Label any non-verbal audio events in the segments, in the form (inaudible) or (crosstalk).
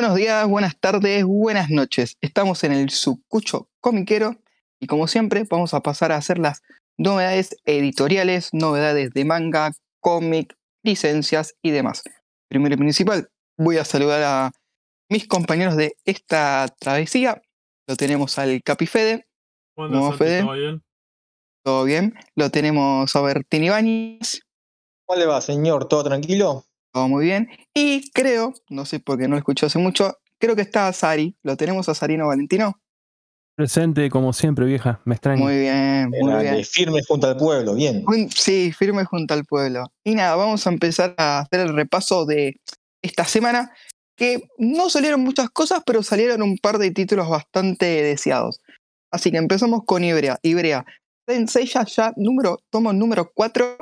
Buenos días, buenas tardes, buenas noches. Estamos en el Sucucho Comiquero y como siempre vamos a pasar a hacer las novedades editoriales, novedades de manga, cómic, licencias y demás. Primero y principal, voy a saludar a mis compañeros de esta travesía. Lo tenemos al Capifede. ¿Cómo Fede? ¿Todo bien? ¿Todo bien? Lo tenemos a Bertín Ibáñez. ¿Cómo le va, señor? ¿Todo tranquilo? Todo muy bien. Y creo, no sé por qué no lo escuché hace mucho, creo que está Sari. Lo tenemos a Sarino Valentino. Presente como siempre, vieja. Me extraña. Muy bien, muy bien. Firme junto al pueblo, bien. Sí, firme junto al pueblo. Y nada, vamos a empezar a hacer el repaso de esta semana, que no salieron muchas cosas, pero salieron un par de títulos bastante deseados. Así que empezamos con Ibrea. Ibrea, Senseiya ya número, tomo número 4,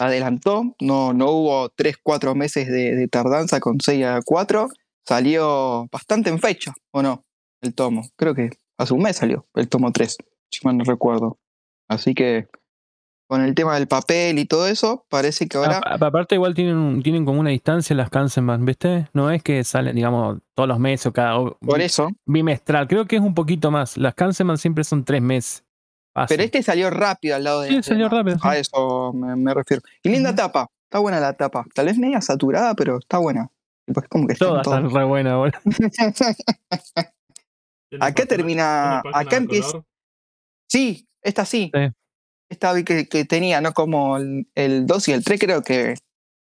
adelantó, no, no hubo 3, 4 meses de, de tardanza con Seiya 4, salió bastante en fecha, ¿o no? El tomo, creo que hace un mes salió el tomo 3, si mal no recuerdo. Así que con el tema del papel y todo eso, parece que ahora... A- a- aparte, igual tienen, tienen como una distancia las Kansenban, ¿viste? No es que salen, digamos, todos los meses o cada Por eso, bimestral. Creo que es un poquito más. Las Kansenban siempre son tres meses. Pero este salió rápido al lado de... Sí, salió rápido, sí. A eso me, me refiero. Y linda tapa, está buena la tapa. Tal vez media saturada, pero está buena. Tipo, es como que Todas todo. están re buenas, boludo. (laughs) ¿Tiene Acá termina- acá empieza-? Sí, esta sí. Sí. Esta vi que, que tenía, ¿no? Como el, el 2 y el 3 creo que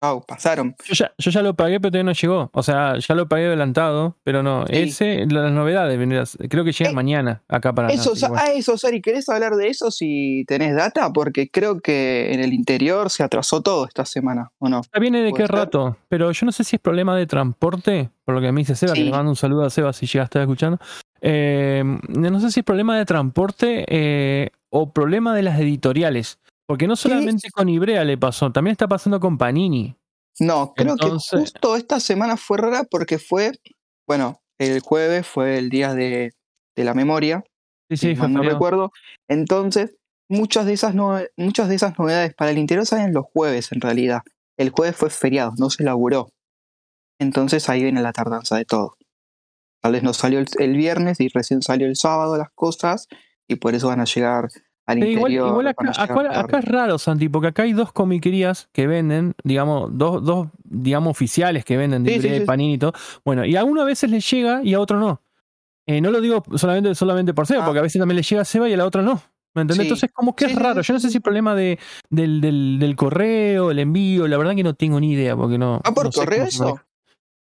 wow, pasaron. Yo ya, yo ya lo pagué, pero todavía no llegó. O sea, ya lo pagué adelantado, pero no. Sí. Ese, las novedades, creo que llega Eh, mañana acá para Eso, que bueno. ah, eso, Sari, ¿querés hablar de eso si tenés data? Porque creo que en el interior se atrasó todo esta semana, ¿o no? Ya viene de ¿Puede qué rato, pero yo no sé si es problema de transporte, por lo que me dice Seba, que Sí. le mando un saludo a Seba si llega a estar escuchando. Eh, no sé si es problema de transporte eh, o problema de las editoriales, porque no solamente con Ibrea le pasó, también está pasando con Panini. No, creo Entonces- que justo esta semana fue rara porque fue, bueno, el jueves fue el día de, de la memoria, Sí, sí, fue no recuerdo. Entonces, muchas de, esas no- muchas de esas novedades para el interior salen los jueves en realidad. El jueves fue feriado, no se laburó. Entonces ahí viene la tardanza de todo. Tal vez no salió el, el viernes y recién salió el sábado las cosas y por eso van a llegar al igual, interior. igual van acá, es raro, Santi, porque acá hay dos comiquerías que venden, digamos, dos, dos digamos, oficiales que venden de Sí. Panini y todo. Bueno, y a uno a veces le llega y a otro no. Eh, no lo digo solamente, solamente por Seba, Ah. porque a veces también le llega a Seba y a la otra no. ¿Me entendés? Entonces, como que es raro. Yo no sé si es problema de, del, del, del correo, el envío, la verdad que no tengo ni idea, porque no. ¿Ah, por no sé correo eso?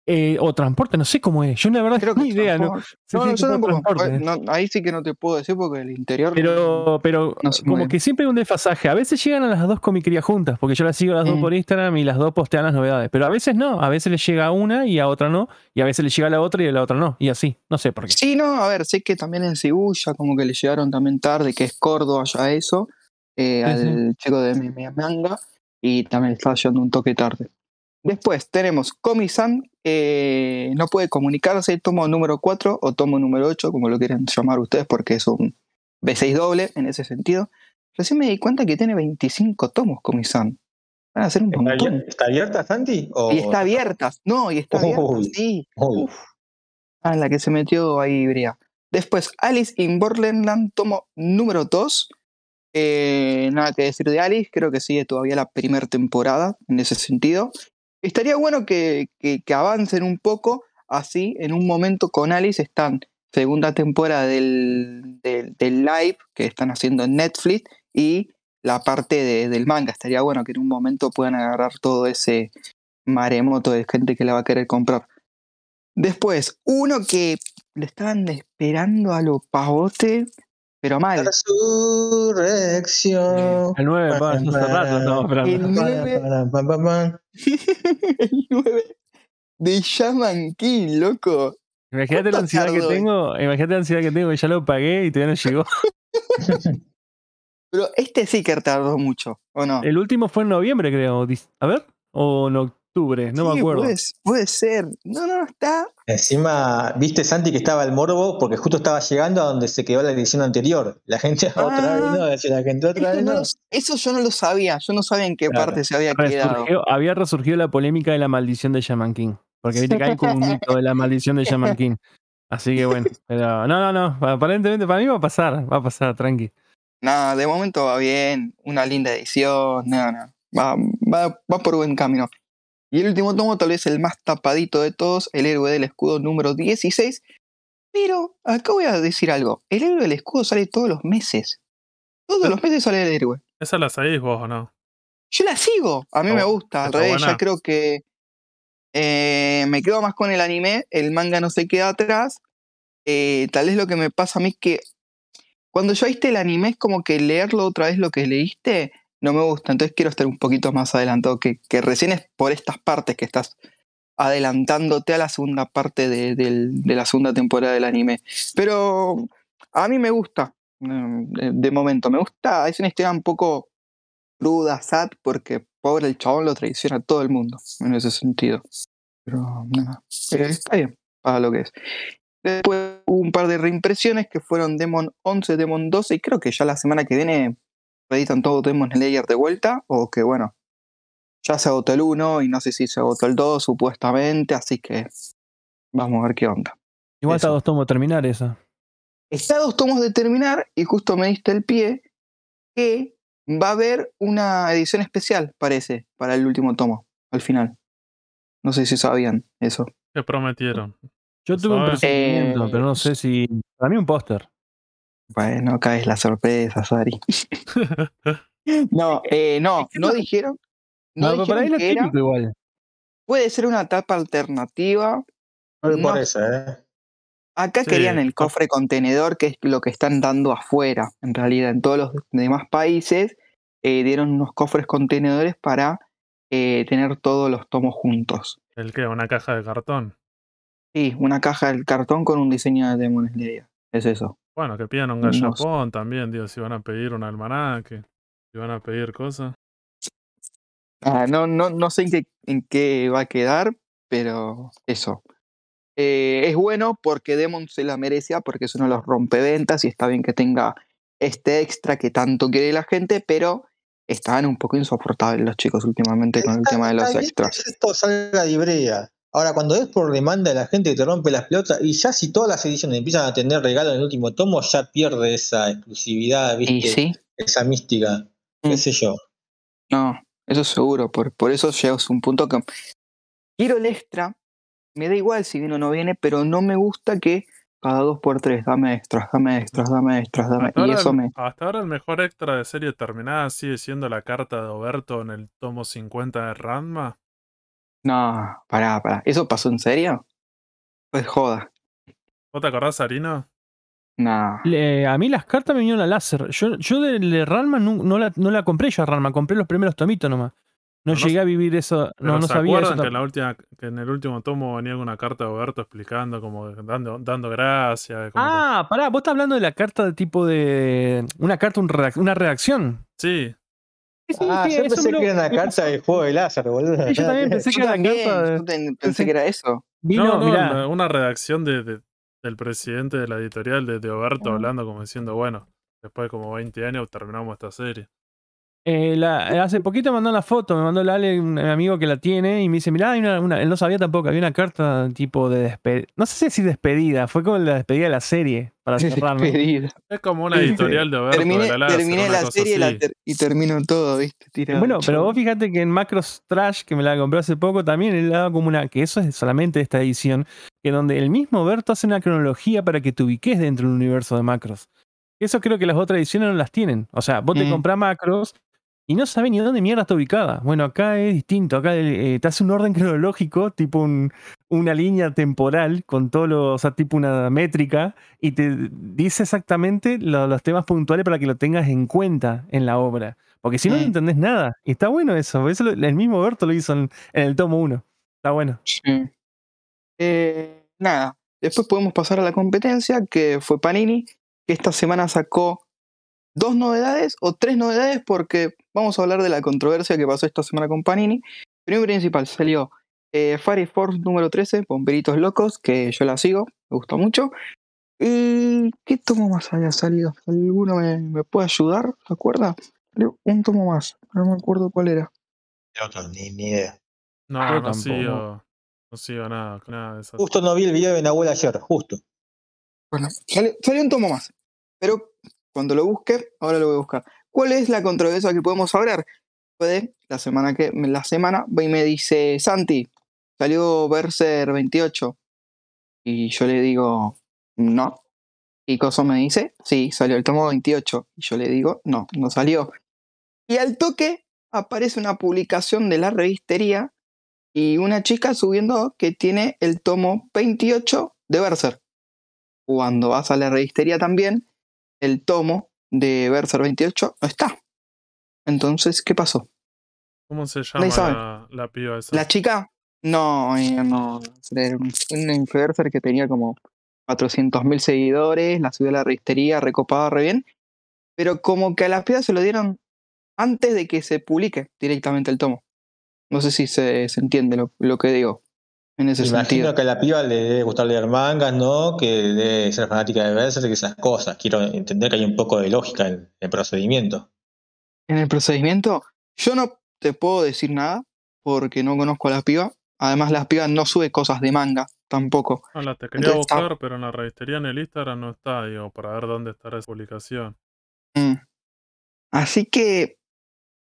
Eh, o transporte, no sé cómo es. Yo la verdad Creo que ni idea, ¿no? Sí, No, sí, no, transporte. No, ahí sí que no te puedo decir porque el interior. Pero, pero como que siempre hay un desfasaje. A veces llegan a las dos comiquerías juntas, porque yo las sigo las dos Mm. por Instagram y las dos postean las novedades. Pero a veces no, a veces les llega a una y a otra no, y a veces les llega a la otra y a la otra no, y así. No sé por qué. Sí, no, a ver, sé que también en Shibuya como que le llegaron también tarde, que es Córdoba ya eso, eh, Sí, al chico de mi, mi manga, y también le estaba llegando un toque tarde. Después tenemos Komi-san, eh, no puede comunicarse, tomo número 4 o tomo número 8, como lo quieran llamar ustedes, porque es un B6 doble en ese sentido. Recién me di cuenta que tiene 25 tomos Komi-san. Van a ser un ¿Está, montón. está abierta, Santi? ¿O- Y está abierta. No, y está abierta, Uy. sí. Uy, Uf. Ah, la que se metió ahí, Bria. Después, Alice in Borderland, tomo número 2. Eh, nada que decir de Alice, creo que sigue todavía la primera temporada en ese sentido. Estaría bueno que, que- avancen un poco, así en un momento con Alice están segunda temporada del, del, del live que están haciendo en Netflix y la parte de- del manga. Estaría bueno que en un momento puedan agarrar todo ese maremoto de gente que la va a querer comprar. Después, uno que le estaban esperando a lo pavote, pero mal. La resurrección. El 9, pa, hace rato estamos esperando. El nueve- Pam, pam, pam, pam. (laughs) el 9 de Shaman King, loco. Imagínate la ¿Cuánto ansiedad que tengo, imagínate la ansiedad que tengo, que ya lo pagué y todavía no llegó. (laughs) Pero este sí que tardó mucho, ¿o no? El último fue en noviembre, creo. A ver, o en octubre, no Sí, me acuerdo. Puede, puede ser. No, no, está. Encima, viste Santi que estaba el morbo porque justo estaba llegando a donde se quedó la edición anterior. La gente (laughs) otra vez no, decía la gente otra Eso, vez no no. eso yo no lo sabía. Yo no sabía en qué Claro. parte se había quedado. Había resurgido la polémica de la maldición de Shaman King. Porque viste que hay como un mito de la maldición de Shaman King. Así que bueno, (laughs) pero no, no, no. Aparentemente para mí va a pasar, va a pasar, tranqui. Nada, de momento va bien, una linda edición, nada, nada. Va, va, va por buen camino. Y el último tomo, tal vez el más tapadito de todos, el héroe del escudo número 16. Pero acá voy a decir algo. El héroe del escudo sale todos los meses. Todos los meses sale el héroe. ¿Esa la sabéis vos o no? Yo la sigo. A mí me gusta. Al revés, buena. ya creo que eh, me quedo más con el anime. El manga no se queda atrás. Eh, tal vez lo que me pasa a mí es que cuando ya viste el anime es como que leerlo otra vez lo que leíste no me gusta. Entonces quiero estar un poquito más adelantado. Que, que recién es por estas partes que estás adelantándote a la segunda parte de, del- de la segunda temporada del anime. Pero a mí me gusta. De, de momento, me gusta. Es una historia un poco cruda, sad, porque pobre el chabón lo traiciona a todo el mundo en ese sentido. Pero nada, eh, está bien para lo que es. Después hubo un par de reimpresiones que fueron Demon 11, Demon 12 y creo que ya la semana que viene editan todo Demon Slayer de vuelta o que bueno, ya se agotó el 1 y no sé si se agotó el 2 supuestamente, así que vamos a ver qué onda. Igual está a dos tomos de terminar esa. Está a dos tomos de terminar y justo me diste el pie que va a haber una edición especial, parece, para el último tomo, al final. No sé si sabían eso. ¿Qué prometieron? Yo tuve un ¿Sabes? presentimiento, Eh, pero no sé si. Para mí un póster. Bueno, acá es la sorpresa, Sari. (laughs) No, eh, no, no no- dijeron. No, No, pero para dijeron ahí lo que era. igual. Puede ser una tapa alternativa. No No. eso, ¿eh? Acá Sí, querían el cofre contenedor, que es lo que están dando afuera. En realidad, en todos los demás países eh, dieron unos cofres contenedores para eh, tener todos los tomos juntos. ¿El qué? ¿Una caja de cartón? Sí, una caja del cartón con un diseño de Demon Slayer. Es eso. Bueno, que pidan un No sé. gallapón también, digo, si van a pedir un almanaque, si van a pedir cosas. Ah, no, no, no sé en qué, en qué va a quedar, pero eso. Eh, es bueno porque Demon se la merecía, porque es uno de los rompeventas y está bien que tenga este extra que tanto quiere la gente, pero estaban un poco insoportables los chicos últimamente con el tema de los extras. que esto salga de Ibrea. Ahora, cuando es por demanda de la gente que te rompe las pelotas, y ya si todas las ediciones empiezan a tener regalo en el último tomo, ya pierde esa exclusividad, Y ¿viste? sí, Esa mística. Mm. ¿Qué sé yo? no, eso seguro, por, por eso llegas a un punto que quiero el extra, me da igual si viene o no viene, pero no me gusta que cada dos por tres, dame extras, dame extras, dame extras, dame... Hasta Y ahora, eso el, me... hasta ahora el mejor extra de serie terminada sigue siendo la carta de Oberto en el tomo 50 de Ranma. No, pará, pará. ¿Eso pasó en serio? Pues joda. ¿Vos te acordás, Arino? No. Le- a mí las cartas me vinieron a láser. Yo, yo de, de Ranma no, no la, no la compré yo a Ranma, compré los primeros tomitos nomás. No, llegué a vivir eso, Pero no, no ¿se sabía eso. acuerdan que en, la última, que en el último tomo venía una carta de Oberto explicando, como dando, dando gracias? como que- Ah, pará, vos estás hablando de la carta de tipo de. Una carta, un redac- una redacción. sí, Sí, Ah, sí, yo eso pensé que era una carta pasó. de juego de láser, boludo. Sí, yo también pensé que era también, carta pensé que era eso. Vino, no, no, mirá, una, una redacción de, de- del presidente de la editorial de, de Oberto Ah. hablando como diciendo, bueno, después de como 20 años terminamos esta serie. Eh, la- hace poquito me mandó la foto, me mandó el Ale, un amigo que la tiene, y me dice, mirá, hay una, una- él no sabía tampoco, había una carta tipo de despedida. No sé si despedida, fue como la despedida de la serie, para cerrarme. Despedida. Es como una editorial de Oberto Terminé, de la láser, terminé una la cosa serie y, la así. ter- y termino todo, ¿viste? Tirado, Bueno, pero vos fíjate que en Macros Trash, que me la compré hace poco, también él daba como una, que eso es solamente de esta edición, que donde el mismo Berto hace una cronología para que te ubiques dentro del universo de Macros. Eso creo que las otras ediciones no las tienen. O sea, vos te Mm. comprás Macros y no sabés ni dónde mierda está ubicada. Bueno, acá es distinto, acá eh, te hace un orden cronológico, tipo un- una línea temporal con todo lo, o sea, tipo una métrica, y te dice exactamente lo- los temas puntuales para que lo tengas en cuenta en la obra. Porque si no, no Mm. entendés nada. Y está bueno eso. Eso lo- el mismo Berto lo hizo en, en el tomo 1. Está bueno. Sí. Eh, nada, después podemos pasar a la competencia, que fue Panini, que esta semana sacó dos novedades o tres novedades, porque vamos a hablar de la controversia que pasó esta semana con Panini. Primero y principal, salió eh, Fire Force número 13, Bomberitos Locos, que yo la sigo, me gusta mucho. ¿Y qué tomo más había salido? ¿Alguno me, me puede ayudar? ¿Se acuerda? Salió Un tomo más, no me acuerdo cuál era. Otro, ni, ni idea. No, Yo no tampoco. sigo. No sigo nada, nada de eso. Justo no vi el video de Nahuel ayer, justo. Bueno, salió, salió un tomo más. Pero cuando lo busque, ahora lo voy a buscar. ¿Cuál es la controversia que podemos hablar? Puede, la semana que la semana, y me dice, Santi, salió Berser 28. Y yo le digo, no. Y Coso me dice, sí, salió el tomo 28. Y yo le digo, no, no salió. Y al toque aparece una publicación de la revistería y una chica subiendo que tiene el tomo 28 de Berser. Cuando vas a la revistería también, el tomo de Berser 28 no está. Entonces, ¿qué pasó? ¿Cómo se llama la, la piba esa? La chica, no, ella no. Era un influencer que tenía como 400.000 seguidores, la subió a la revistería, recopaba re bien. Pero como que a las piedras se lo dieron antes de que se publique directamente el tomo. No sé si se, se entiende lo, lo que digo en ese Imagino sentido. que a la piba le debe gustar leer mangas, ¿no? Que debe ser fanática de Berserk y esas cosas. Quiero entender que hay un poco de lógica en el procedimiento. En el procedimiento, yo no te puedo decir nada porque no conozco a la piba. Además, la piba no sube cosas de manga tampoco. Ah, la te quería Entonces, está- buscar, pero en la revistería en el Instagram no está, digo, para ver dónde estará esa publicación. Mm. Así que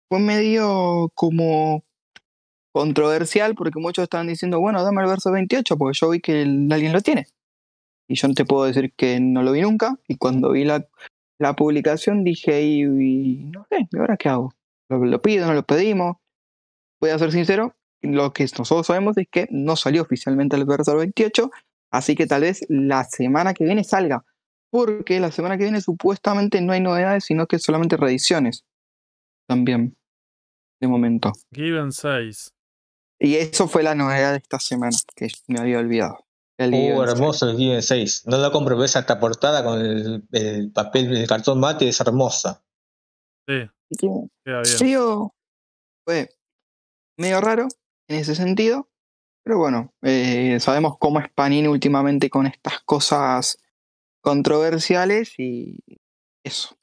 fue medio como controversial porque muchos estaban diciendo, bueno, dame el verso 28 porque yo vi que el- alguien lo tiene. Y yo te puedo decir que no lo vi nunca. Y cuando vi la, la publicación dije, y, y no sé, ¿y ahora qué hago? ¿Lo, lo pido? ¿No lo pedimos? Voy a ser sincero, lo que nosotros sabemos es que no salió oficialmente el verso 28, así que tal vez la semana que viene salga porque la semana que viene supuestamente no hay novedades, sino que solamente reediciones. También, de momento. Given 6. Y eso fue la novedad de esta semana, que me había olvidado. El Oh, Given hermoso el Given 6. No lo compro, pero esa portada con el, el papel, el cartón mate es hermosa. Sí. Medio, fue medio raro en ese sentido, pero bueno, eh, sabemos cómo es Panini últimamente con estas cosas controversiales y eso.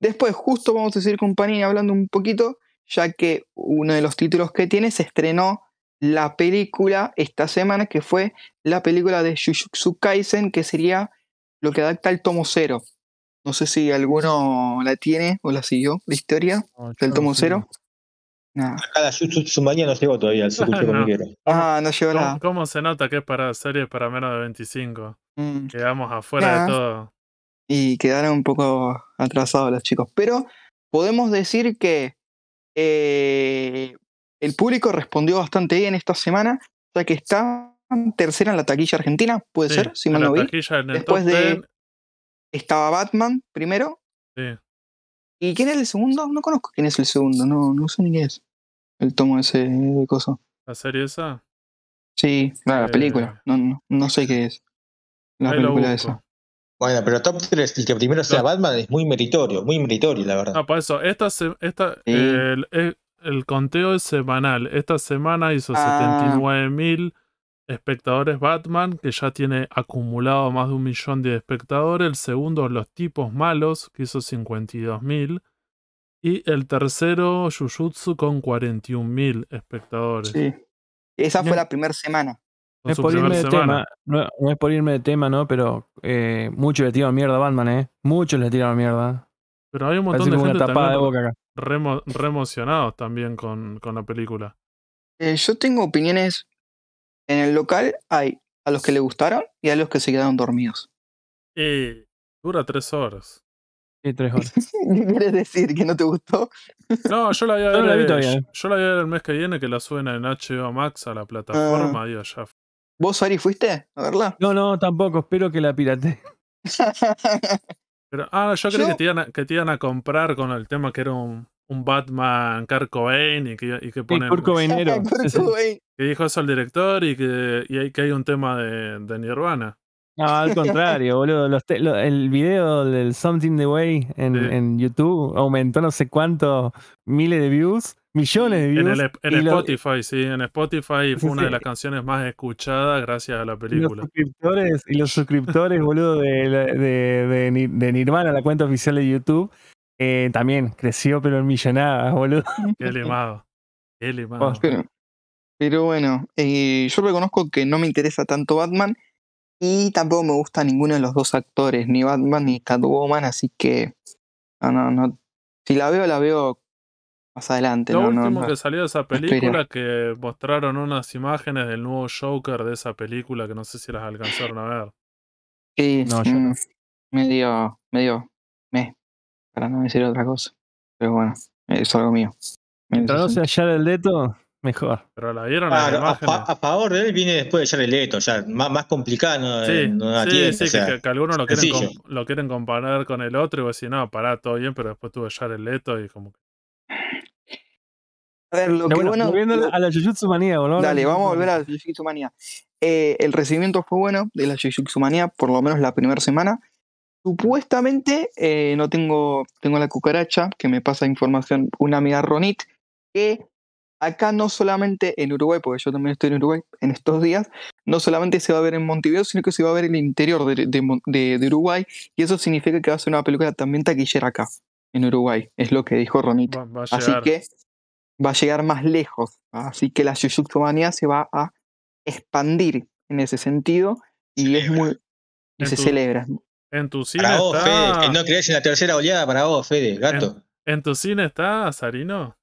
Después, justo vamos a seguir con Panini hablando un poquito, ya que uno de los títulos que tiene se estrenó la película esta semana, que fue la película de Jujutsu Kaisen, que sería lo que adapta el tomo cero. No sé si alguno la tiene o la siguió, la historia No, del no tomo sé. cero. Nada. Acá la Jutsu Mania no llegó todavía circuito No. Ah, no llegó ¿Cómo, la. cómo se nota que es para series para menos de 25? Mm. Quedamos afuera Nah. de todo. y quedaron un poco atrasados los chicos. Pero podemos decir que eh, el público respondió bastante bien esta semana, ya que está tercera en la taquilla argentina, puede Sí, ser, si mal no vi. Después de- 10, Estaba Batman primero. sí. ¿Y quién es el segundo? No conozco quién es el segundo, no, no sé ni qué es. El tomo ese de coso. la serie esa. Sí, la, la Eh, película. No, no, no sé qué es. La ahí película esa. Bueno, pero top 3, el que primero sea No. Batman es muy meritorio, muy meritorio, la verdad. No, por eso, esta, se- esta Sí. el, el- el conteo es semanal. Esta semana hizo Ah. 79 mil espectadores Batman, que ya tiene acumulado más de un millón de espectadores. El segundo, Los Tipos Malos, que hizo 52 mil. Y el tercero, Jujutsu, con 41 mil espectadores. Sí. Esa fue la primera semana. No es por irme de tema, no, no es por irme de tema, ¿no? Pero eh, muchos le tiraron mierda a Batman, ¿eh? Muchos le tiraron mierda. Pero hay un Parece montón de como una gente tapada de boca acá. Re, re emocionados también con, con la película. Eh, yo tengo opiniones. En el local hay a los que le gustaron y a los que se quedaron dormidos. Y dura tres horas. Sí, tres horas. (laughs) ¿Qué quieres decir? ¿Que no te gustó? No, yo la voy a (laughs) Yo ver, no la vi eh, todavía, yo, eh. yo la voy a ver el mes que viene que la suben en HBO Max a la plataforma Ah. y allá. ¿Vos, Ari, fuiste a verla? No, no, tampoco. Espero que la pirate. (laughs) Pero, ah, yo creí Yo- que te, iban a, que te iban a comprar con el tema que era un, un Batman Kurt Cobain y que, y que ponen Cobainero. (laughs) Que dijo eso el director y que, y hay, que hay un tema de, de Nirvana. No, al contrario, (laughs) boludo. Los te- lo- el video del Something the Way en, Sí. en YouTube aumentó no sé cuántos miles de views, millones de views. En, el, en y lo- Spotify, sí, en Spotify fue una de las canciones más escuchadas gracias a la y los película. suscriptores, y los suscriptores, boludo, de, de, de Ni- de Nirvana, la cuenta oficial de YouTube, eh, también creció, pero en millonadas, (laughs) boludo. Qué limado. Qué limado. Pero, Pero bueno, eh, yo reconozco que no me interesa tanto Batman y tampoco me gusta ninguno de los dos actores, ni Batman ni Catwoman, así que no, no, no. Si la veo, la veo más adelante. Lo no, no, último no. que salió de esa película, que mostraron unas imágenes del nuevo Joker de esa película, que no sé si las alcanzaron a ver. Sí, No, yo no. mm, medio, medio, me, para no decir otra cosa. Pero bueno, es algo mío. En Mientras no sea Jared Leto, mejor. Pero la vieron las Claro, a, imágenes. fa- a favor de él viene después de Jared Leto, ya más, más complicado no, Sí, no sí, sí, o que- sea, que, que algunos lo quieren, com- lo quieren comparar con el otro y vos decís, no, pará, todo bien, pero después tuve Jared Leto y como que... A ver, lo que bueno, bueno. volviendo lo- a la Jujutsu Manía, volvamos Dale, vamos a volver a la Jujutsu Manía. Eh, el recibimiento fue bueno de la Jujutsu Manía, por lo menos la primera semana. Supuestamente, eh, no tengo, tengo la cucaracha, que me pasa información una amiga Ronit, que acá no solamente en Uruguay, porque yo también estoy en Uruguay en estos días, no solamente se va a ver en Montevideo, sino que se va a ver en el interior de, de Mon- de- de Uruguay, y eso significa que va a ser una película también taquillera acá, en Uruguay, es lo que dijo Ronit. Va, va a Así que va a llegar más lejos. Así que la Jujutsu Manía se va a expandir en ese sentido y es muy y En se tu- celebra. En tu cine Para vos, Fede, está... que no crees en la tercera oleada, para vos, Fede, gato. ¿En tu cine está, Sarino?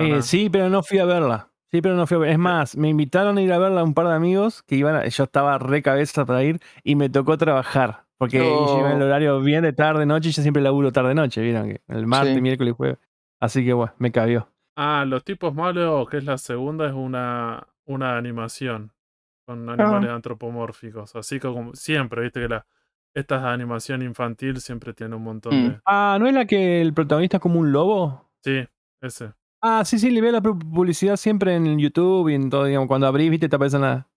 Eh, sí, pero no fui a verla. Sí, pero no fui a verla. Es más, me invitaron a ir a verla un par de amigos que iban a- yo estaba re cabeza para ir y me tocó trabajar. Porque No. yo iba en el horario bien de tarde, noche y yo siempre laburo tarde, noche, vieron que el martes, Sí. miércoles y jueves. Así que bueno, me cabió. Ah, Los tipos malos, que es la segunda, es una, una animación con animales antropomórficos. Así que como siempre, viste que la, estas de animación infantil siempre tienen un montón Mm. de... Ah, ¿no es la que el protagonista es como un lobo? Sí, ese. Ah, sí, sí, le veo la pu- publicidad siempre en YouTube y en todo, digamos, cuando abrís, viste, te aparecen la-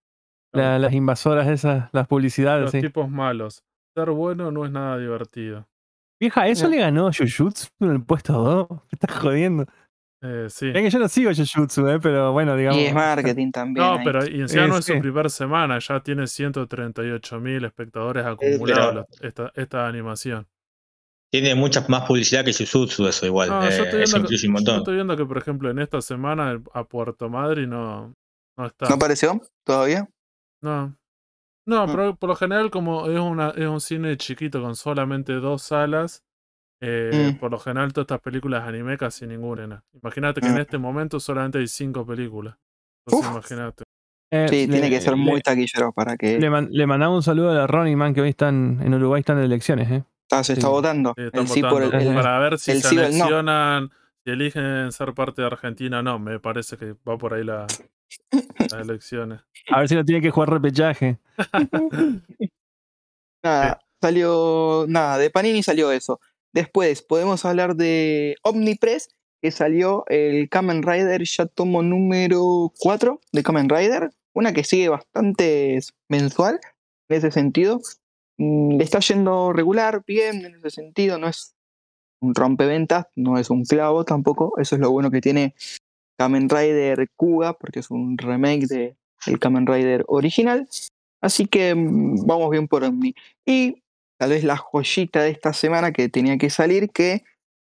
la- las invasoras esas, las publicidades, Los sí. tipos malos. Ser bueno no es nada divertido. Vieja, ¿eso No. le ganó Jujutsu en el puesto 2? (laughs) Me estás jodiendo. Eh, sí. Es que yo no sigo Jujutsu, eh, pero bueno, digamos. Y es marketing también. No, ahí. pero y encima Eh, no es su sí. primer semana, ya tiene 138 mil espectadores pero- acumulados la- esta, esta animación. Tiene mucha más publicidad que Jujutsu, eso igual. No, eh, yo, estoy viendo que, un yo montón. estoy viendo que, por ejemplo, en esta semana a Puerto Madrid no, no está. ¿No apareció todavía? No. No, Mm. pero por lo general, como es, una, es un cine chiquito con solamente dos salas, eh, Mm. por lo general todas estas películas anime casi ninguna. Imagínate que en Ah. este momento solamente hay cinco películas. Entonces, imagínate. Eh, Sí, tiene que ser muy le- taquillero para que Le, man- le mandamos un saludo a la Ronnie Man que hoy están en Uruguay, están en elecciones, ¿eh? está- se está sí. votando. Sí, están El sí por el, para ver si el se sí no. si eligen ser parte de Argentina o no. Me parece que va por ahí la, las elecciones. A ver si no tiene que jugar repechaje. (laughs) Nada, salió. Nada, de Panini salió eso. Después podemos hablar de Omnipress, que salió el Kamen Rider, ya tomo número 4 de Kamen Rider. Una que sigue bastante mensual en ese sentido. Mm, está yendo regular, bien en ese sentido. No es un rompeventas, no es un clavo tampoco. Eso es lo bueno que tiene Kamen Rider Kuga, porque es un remake de el Kamen Rider original. Así que mm, vamos bien por Omni. Y tal vez la joyita de esta semana que tenía que salir, que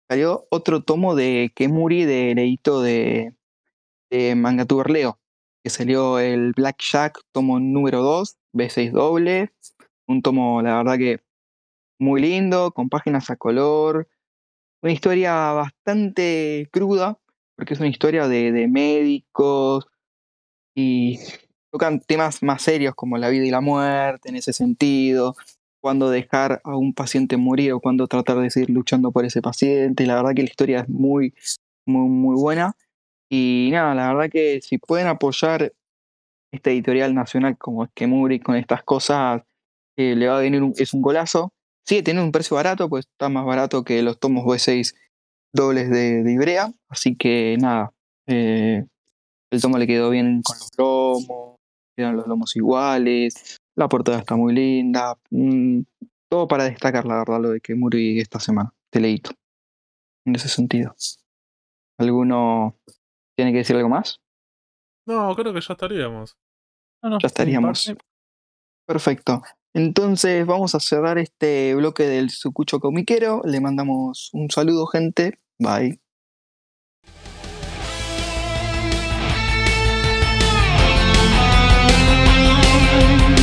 salió otro tomo de Kemuri de Leito de, de Mangatuber Leo, que salió el Black Jack, tomo número 2, B6 doble. Un tomo, la verdad que muy lindo, con páginas a color. Una historia bastante cruda, porque es una historia de, de médicos y tocan temas más serios como la vida y la muerte en ese sentido, cuándo dejar a un paciente morir o cuándo tratar de seguir luchando por ese paciente. La verdad que la historia es muy, muy, muy buena. Y nada, la verdad que si pueden apoyar esta editorial nacional como es Kemuri con estas cosas, eh, le va a venir un, es un golazo. Sigue teniendo un precio barato, pues está más barato que los tomos V6 dobles de, de Ibrea. Así que nada, eh, el tomo le quedó bien con los lomos, quedan los lomos iguales, la portada está muy linda. mm, todo para destacar, la verdad, lo de que Muri esta semana, te leíto. En ese sentido. ¿Alguno tiene que decir algo más? No, creo que ya estaríamos. No, no, Ya estaríamos. Perfecto. Entonces vamos a cerrar este bloque del Sucucho Comiquero. Le mandamos un saludo, gente. Bye.